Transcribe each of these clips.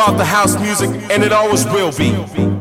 About the house music, and it always will be.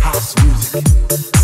House music.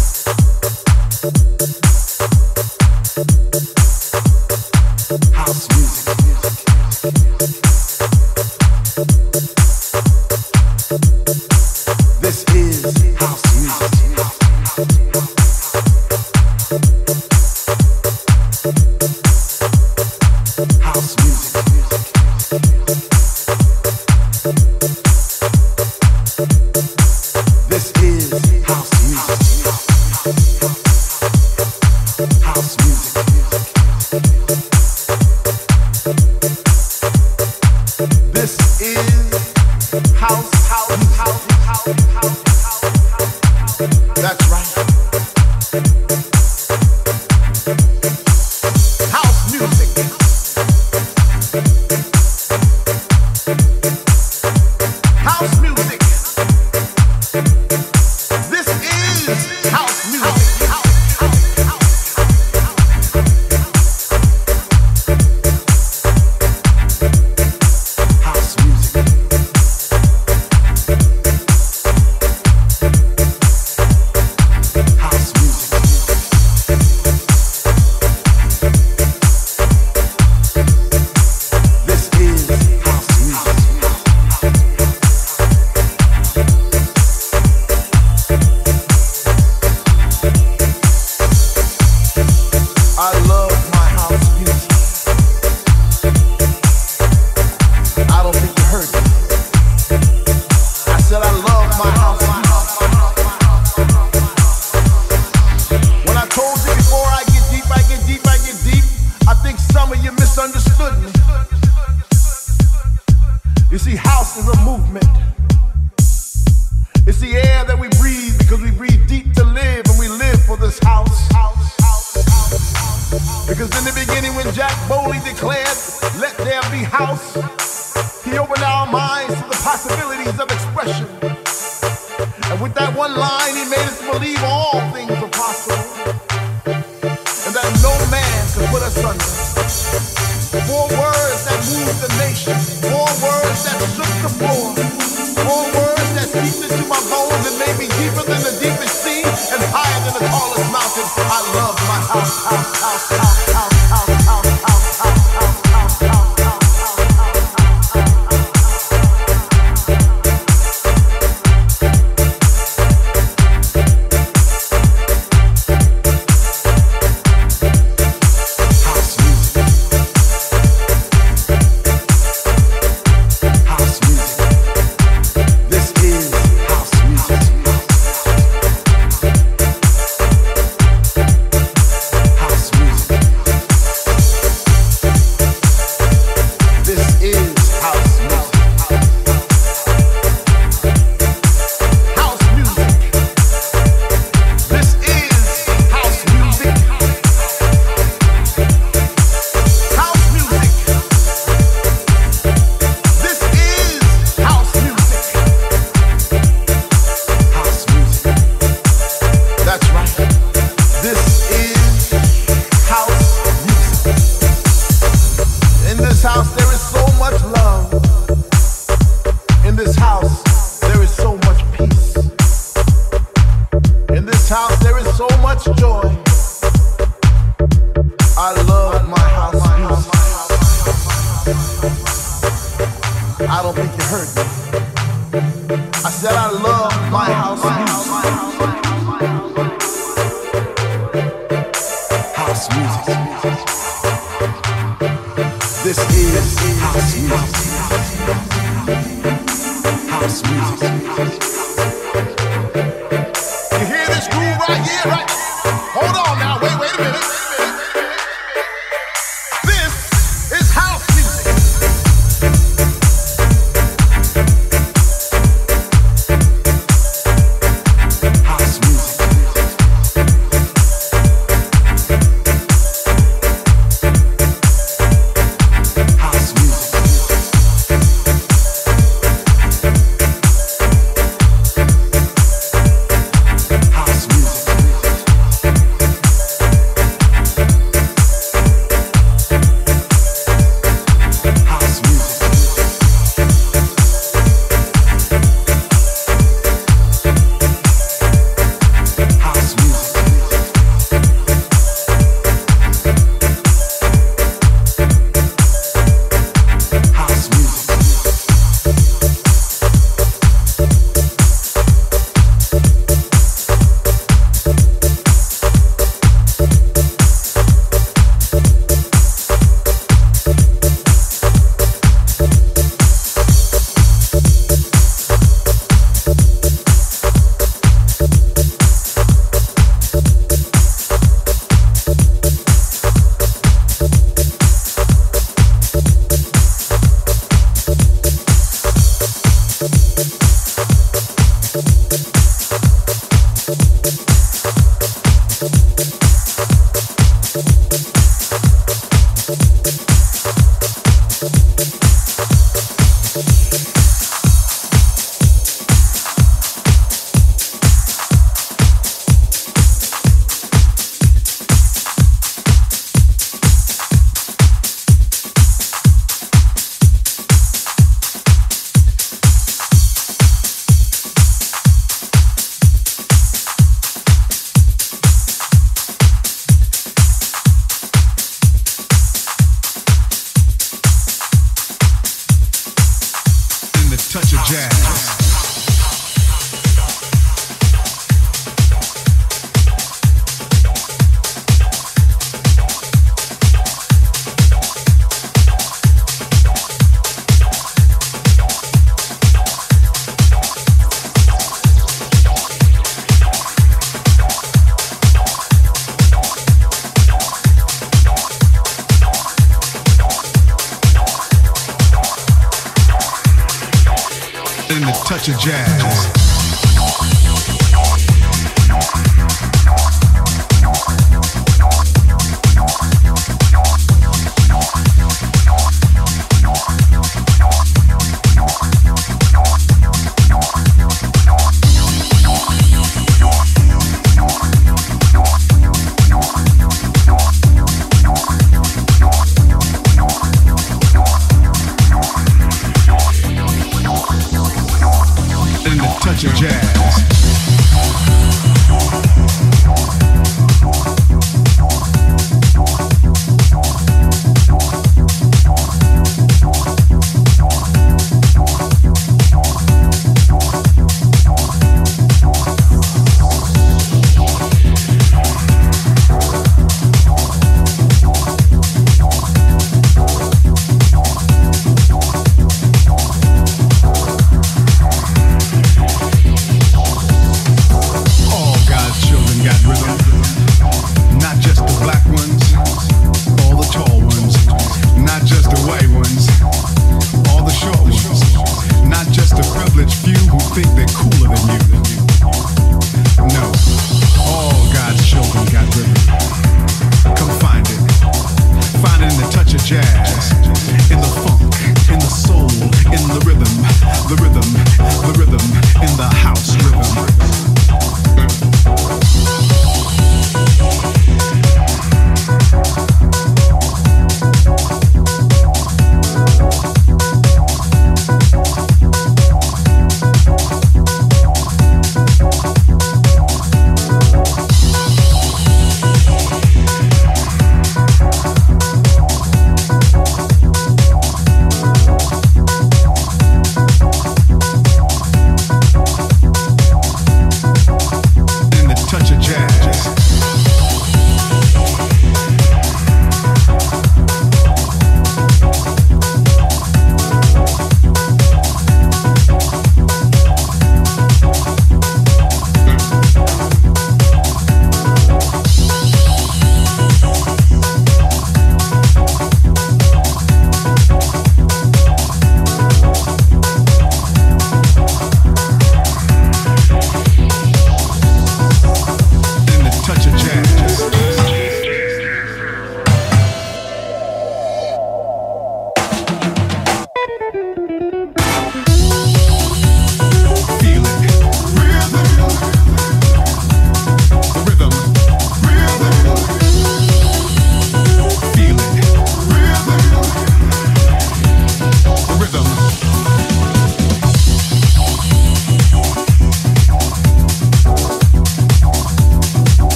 touch of jazz.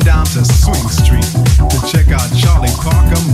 down to Swing Street to check out Charlie Parker